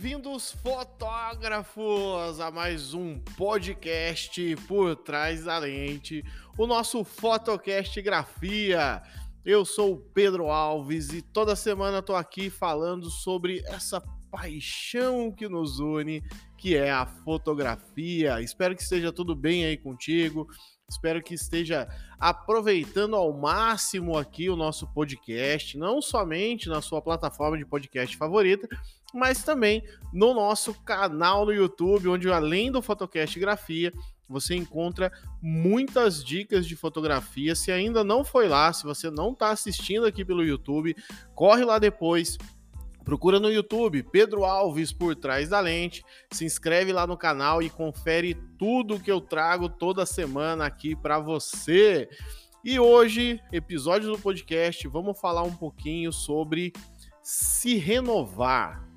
Bem-vindos, fotógrafos, a mais um podcast por trás da lente, o nosso Fotocast Grafia. Eu sou o Pedro Alves e toda semana estou aqui falando sobre essa paixão que nos une, que é a fotografia. Espero que esteja tudo bem aí contigo. Espero que esteja aproveitando ao máximo aqui o nosso podcast, não somente na sua plataforma de podcast favorita, mas também no nosso canal no YouTube, onde além do Fotocast Grafia, você encontra muitas dicas de fotografia. Se ainda não foi lá, se você não está assistindo aqui pelo YouTube, corre lá depois, Procura no YouTube Pedro Alves por trás da lente, se inscreve lá no canal e confere tudo que eu trago toda semana aqui para você. E hoje, episódio do podcast, vamos falar um pouquinho sobre se renovar.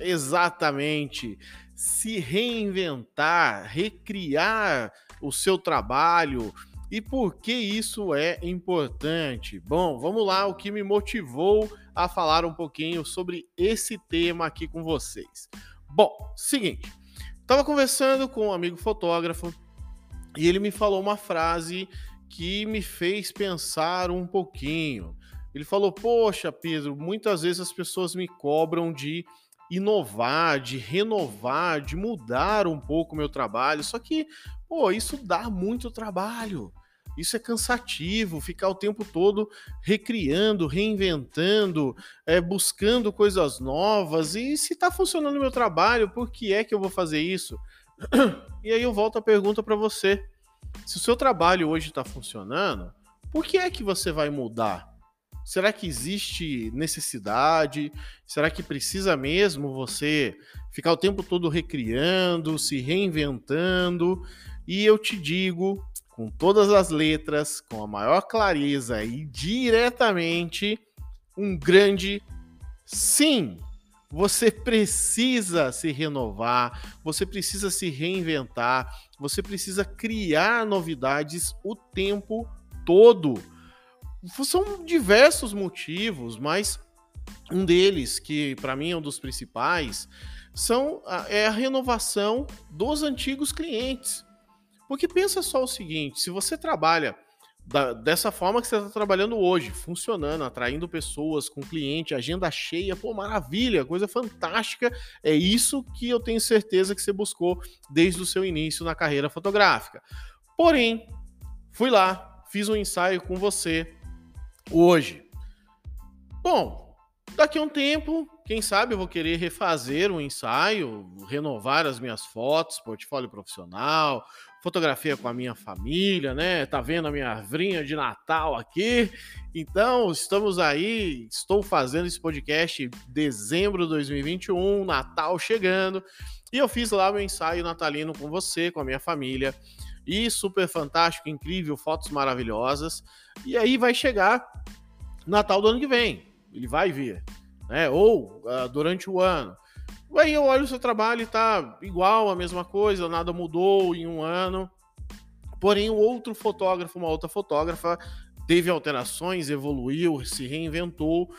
Exatamente, se reinventar, recriar o seu trabalho, e por que isso é importante? Bom, vamos lá, o que me motivou a falar um pouquinho sobre esse tema aqui com vocês. Bom, seguinte, estava conversando com um amigo fotógrafo e ele me falou uma frase que me fez pensar um pouquinho. Ele falou: Poxa, Pedro, muitas vezes as pessoas me cobram de inovar, de renovar, de mudar um pouco o meu trabalho, só que, pô, isso dá muito trabalho. Isso é cansativo, ficar o tempo todo recriando, reinventando, é, buscando coisas novas. E se está funcionando o meu trabalho, por que é que eu vou fazer isso? E aí eu volto a pergunta para você: se o seu trabalho hoje está funcionando, por que é que você vai mudar? Será que existe necessidade? Será que precisa mesmo você ficar o tempo todo recriando, se reinventando? E eu te digo com todas as letras, com a maior clareza e diretamente um grande sim. Você precisa se renovar, você precisa se reinventar, você precisa criar novidades o tempo todo. São diversos motivos, mas um deles, que para mim é um dos principais, são é a renovação dos antigos clientes. Porque pensa só o seguinte: se você trabalha da, dessa forma que você está trabalhando hoje, funcionando, atraindo pessoas com cliente, agenda cheia, pô, maravilha, coisa fantástica. É isso que eu tenho certeza que você buscou desde o seu início na carreira fotográfica. Porém, fui lá, fiz um ensaio com você hoje. Bom, daqui a um tempo, quem sabe eu vou querer refazer um ensaio, renovar as minhas fotos, portfólio profissional, fotografia com a minha família, né? Tá vendo a minha arvrinha de Natal aqui? Então, estamos aí, estou fazendo esse podcast em dezembro de 2021, Natal chegando, e eu fiz lá meu ensaio natalino com você, com a minha família. E super fantástico, incrível, fotos maravilhosas. E aí vai chegar Natal do ano que vem. Ele vai vir, né? Ou uh, durante o ano. Aí eu olho o seu trabalho e tá igual, a mesma coisa, nada mudou em um ano. Porém, o outro fotógrafo, uma outra fotógrafa, teve alterações, evoluiu, se reinventou.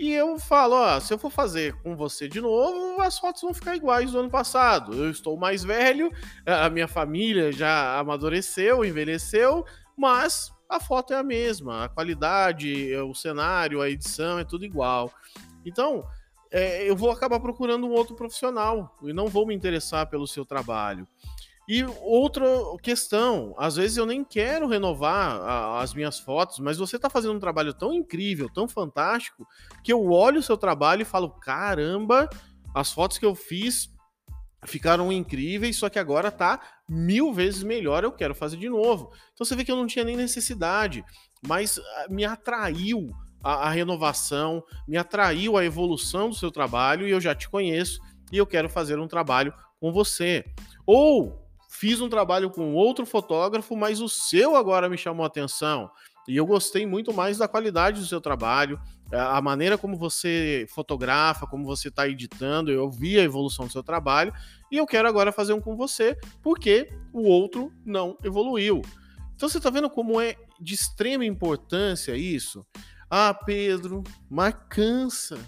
E eu falo, ó, se eu for fazer com você de novo, as fotos vão ficar iguais do ano passado. Eu estou mais velho, a minha família já amadureceu, envelheceu, mas a foto é a mesma, a qualidade, o cenário, a edição é tudo igual. Então, é, eu vou acabar procurando um outro profissional e não vou me interessar pelo seu trabalho. E outra questão, às vezes eu nem quero renovar a, as minhas fotos, mas você está fazendo um trabalho tão incrível, tão fantástico, que eu olho o seu trabalho e falo: caramba, as fotos que eu fiz ficaram incríveis, só que agora tá mil vezes melhor, eu quero fazer de novo. Então você vê que eu não tinha nem necessidade, mas ah, me atraiu a, a renovação, me atraiu a evolução do seu trabalho e eu já te conheço e eu quero fazer um trabalho com você. Ou fiz um trabalho com outro fotógrafo, mas o seu agora me chamou a atenção. E eu gostei muito mais da qualidade do seu trabalho, a maneira como você fotografa, como você está editando. Eu vi a evolução do seu trabalho e eu quero agora fazer um com você, porque o outro não evoluiu. Então você está vendo como é de extrema importância isso? Ah, Pedro, mas cansa.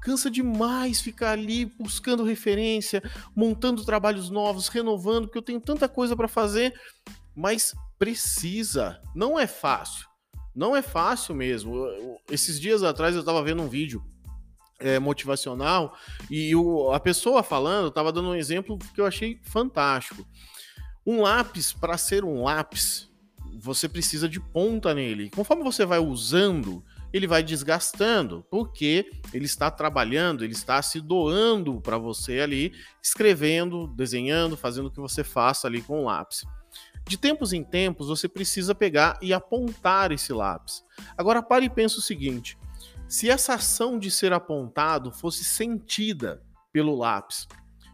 Cansa demais ficar ali buscando referência, montando trabalhos novos, renovando, porque eu tenho tanta coisa para fazer, mas precisa. Não é fácil. Não é fácil mesmo. Esses dias atrás eu estava vendo um vídeo é, motivacional e o, a pessoa falando estava dando um exemplo que eu achei fantástico. Um lápis, para ser um lápis, você precisa de ponta nele. Conforme você vai usando, ele vai desgastando, porque ele está trabalhando, ele está se doando para você ali, escrevendo, desenhando, fazendo o que você faça ali com o lápis. De tempos em tempos, você precisa pegar e apontar esse lápis. Agora pare e pense o seguinte: se essa ação de ser apontado fosse sentida pelo lápis,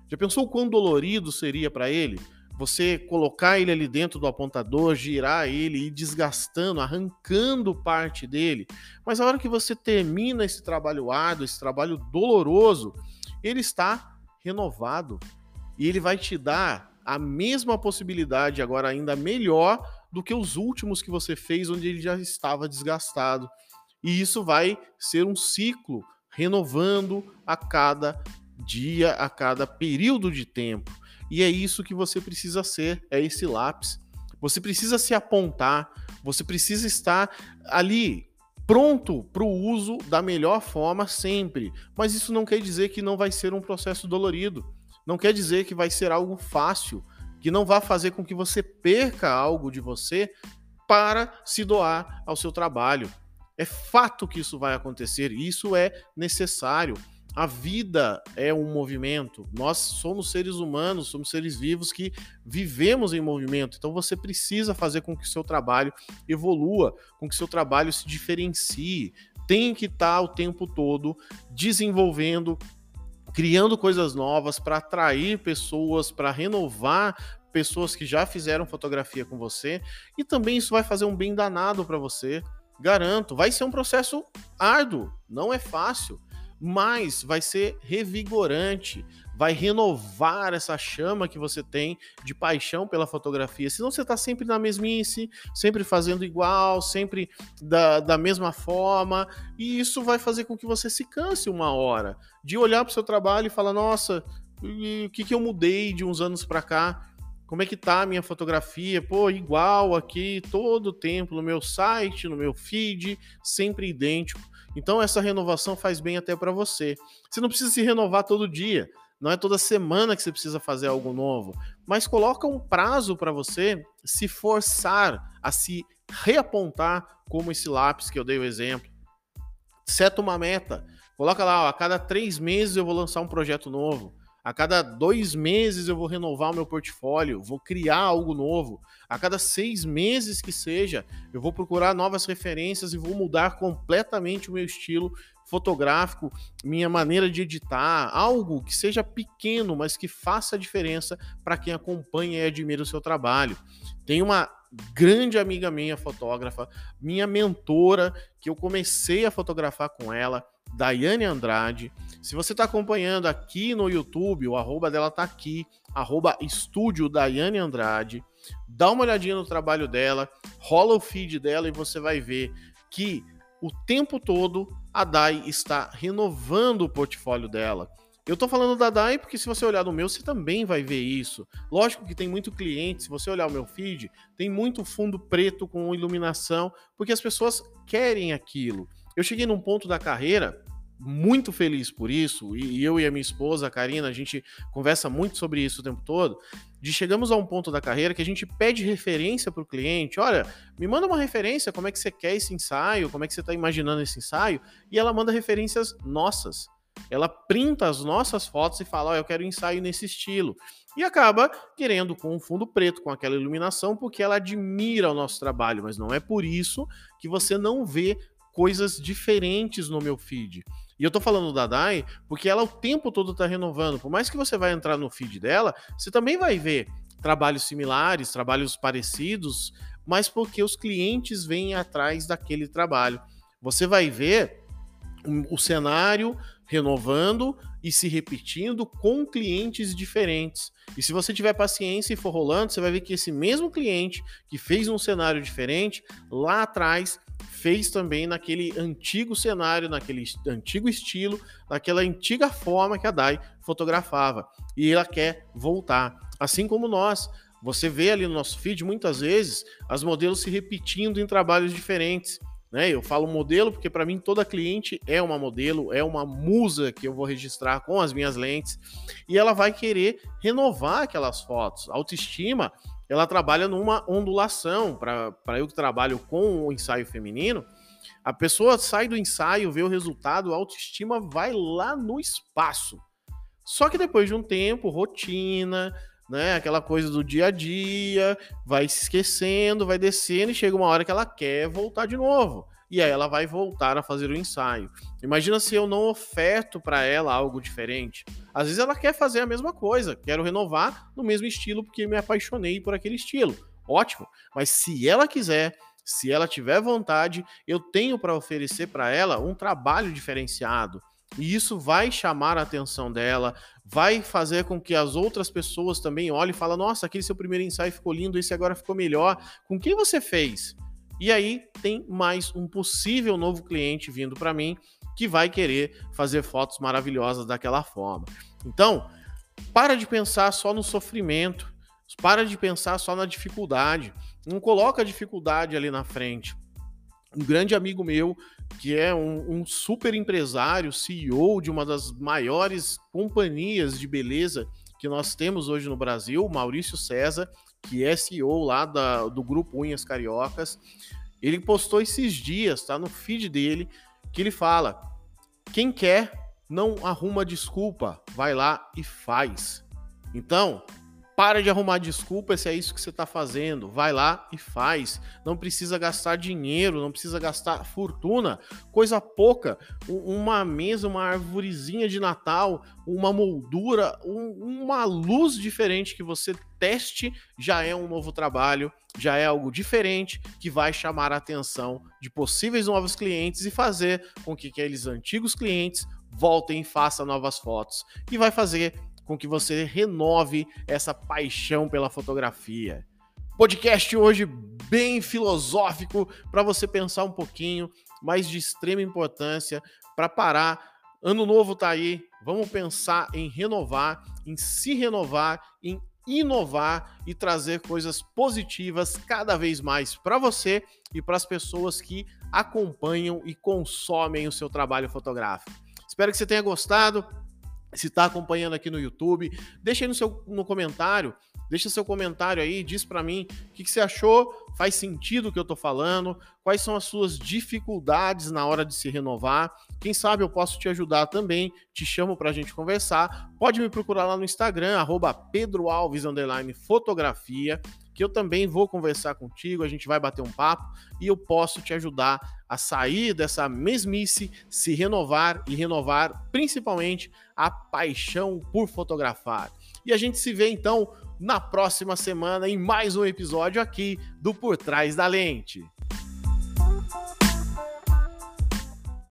já pensou quão dolorido seria para ele? Você colocar ele ali dentro do apontador, girar ele e desgastando, arrancando parte dele. Mas a hora que você termina esse trabalho árduo, esse trabalho doloroso, ele está renovado e ele vai te dar a mesma possibilidade, agora ainda melhor do que os últimos que você fez, onde ele já estava desgastado. E isso vai ser um ciclo renovando a cada dia, a cada período de tempo. E é isso que você precisa ser, é esse lápis. Você precisa se apontar, você precisa estar ali pronto para o uso da melhor forma sempre. Mas isso não quer dizer que não vai ser um processo dolorido. Não quer dizer que vai ser algo fácil, que não vai fazer com que você perca algo de você para se doar ao seu trabalho. É fato que isso vai acontecer, isso é necessário. A vida é um movimento. Nós somos seres humanos, somos seres vivos que vivemos em movimento. Então você precisa fazer com que o seu trabalho evolua, com que o seu trabalho se diferencie. Tem que estar o tempo todo desenvolvendo, criando coisas novas para atrair pessoas, para renovar pessoas que já fizeram fotografia com você. E também isso vai fazer um bem danado para você. Garanto, vai ser um processo árduo, não é fácil mas vai ser revigorante, vai renovar essa chama que você tem de paixão pela fotografia. Senão você está sempre na mesmice, sempre fazendo igual, sempre da, da mesma forma, e isso vai fazer com que você se canse uma hora de olhar para o seu trabalho e falar: nossa, o que, que eu mudei de uns anos para cá? Como é que tá a minha fotografia? Pô, igual aqui, todo o tempo, no meu site, no meu feed, sempre idêntico. Então essa renovação faz bem até para você. Você não precisa se renovar todo dia. Não é toda semana que você precisa fazer algo novo, mas coloca um prazo para você se forçar a se reapontar como esse lápis que eu dei o exemplo. Seta uma meta. Coloca lá, ó, a cada três meses eu vou lançar um projeto novo. A cada dois meses eu vou renovar o meu portfólio, vou criar algo novo. A cada seis meses que seja, eu vou procurar novas referências e vou mudar completamente o meu estilo fotográfico, minha maneira de editar, algo que seja pequeno, mas que faça diferença para quem acompanha e admira o seu trabalho. Tem uma grande amiga minha, fotógrafa, minha mentora, que eu comecei a fotografar com ela, Daiane Andrade. Se você está acompanhando aqui no YouTube, o arroba dela tá aqui, arroba estúdio Daiane Andrade. Dá uma olhadinha no trabalho dela, rola o feed dela e você vai ver que o tempo todo a Dai está renovando o portfólio dela. Eu tô falando da Dai porque se você olhar no meu, você também vai ver isso. Lógico que tem muito cliente, se você olhar o meu feed, tem muito fundo preto com iluminação, porque as pessoas querem aquilo. Eu cheguei num ponto da carreira muito feliz por isso, e eu e a minha esposa, a Karina, a gente conversa muito sobre isso o tempo todo, de chegamos a um ponto da carreira que a gente pede referência para o cliente, olha, me manda uma referência, como é que você quer esse ensaio, como é que você está imaginando esse ensaio, e ela manda referências nossas. Ela printa as nossas fotos e fala, oh, eu quero ensaio nesse estilo. E acaba querendo com um fundo preto, com aquela iluminação, porque ela admira o nosso trabalho, mas não é por isso que você não vê coisas diferentes no meu feed. E eu tô falando da Dai porque ela o tempo todo tá renovando. Por mais que você vai entrar no feed dela, você também vai ver trabalhos similares, trabalhos parecidos, mas porque os clientes vêm atrás daquele trabalho. Você vai ver o cenário renovando e se repetindo com clientes diferentes. E se você tiver paciência e for rolando, você vai ver que esse mesmo cliente que fez um cenário diferente lá atrás fez também naquele antigo cenário, naquele antigo estilo, naquela antiga forma que a Dai fotografava. E ela quer voltar. Assim como nós. Você vê ali no nosso feed muitas vezes as modelos se repetindo em trabalhos diferentes. Né? Eu falo modelo porque para mim toda cliente é uma modelo, é uma musa que eu vou registrar com as minhas lentes e ela vai querer renovar aquelas fotos. A autoestima, ela trabalha numa ondulação. Para eu que trabalho com o ensaio feminino, a pessoa sai do ensaio, vê o resultado, a autoestima vai lá no espaço. Só que depois de um tempo, rotina, né? Aquela coisa do dia a dia, vai se esquecendo, vai descendo e chega uma hora que ela quer voltar de novo. E aí ela vai voltar a fazer o ensaio. Imagina se eu não oferto para ela algo diferente. Às vezes ela quer fazer a mesma coisa, quero renovar no mesmo estilo porque me apaixonei por aquele estilo. Ótimo. Mas se ela quiser, se ela tiver vontade, eu tenho para oferecer para ela um trabalho diferenciado. E isso vai chamar a atenção dela, vai fazer com que as outras pessoas também olhem e falem: Nossa, aquele seu primeiro ensaio ficou lindo, esse agora ficou melhor. Com quem você fez? E aí tem mais um possível novo cliente vindo para mim que vai querer fazer fotos maravilhosas daquela forma. Então, para de pensar só no sofrimento, para de pensar só na dificuldade. Não coloca a dificuldade ali na frente. Um grande amigo meu que é um, um, super empresário, CEO de uma das maiores companhias de beleza que nós temos hoje no Brasil, Maurício César, que é CEO lá da, do grupo Unhas Cariocas. Ele postou esses dias, tá no feed dele, que ele fala: quem quer não arruma desculpa, vai lá e faz. Então, para de arrumar desculpa se é isso que você está fazendo. Vai lá e faz. Não precisa gastar dinheiro, não precisa gastar fortuna. Coisa pouca. Uma mesa, uma arvorezinha de Natal, uma moldura, um, uma luz diferente que você teste já é um novo trabalho, já é algo diferente que vai chamar a atenção de possíveis novos clientes e fazer com que aqueles antigos clientes voltem e façam novas fotos. E vai fazer com que você renove essa paixão pela fotografia. Podcast hoje bem filosófico para você pensar um pouquinho, mas de extrema importância para parar. Ano novo tá aí, vamos pensar em renovar, em se renovar, em inovar e trazer coisas positivas cada vez mais para você e para as pessoas que acompanham e consomem o seu trabalho fotográfico. Espero que você tenha gostado se está acompanhando aqui no YouTube, deixa aí no seu no comentário, deixa seu comentário aí, diz para mim o que, que, você achou, faz sentido o que eu estou falando, quais são as suas dificuldades na hora de se renovar. Quem sabe eu posso te ajudar também, te chamo para a gente conversar. Pode me procurar lá no Instagram, arroba Pedro Alves, fotografia que eu também vou conversar contigo, a gente vai bater um papo e eu posso te ajudar a sair dessa mesmice, se renovar e renovar principalmente a paixão por fotografar. E a gente se vê então na próxima semana em mais um episódio aqui do Por Trás da Lente.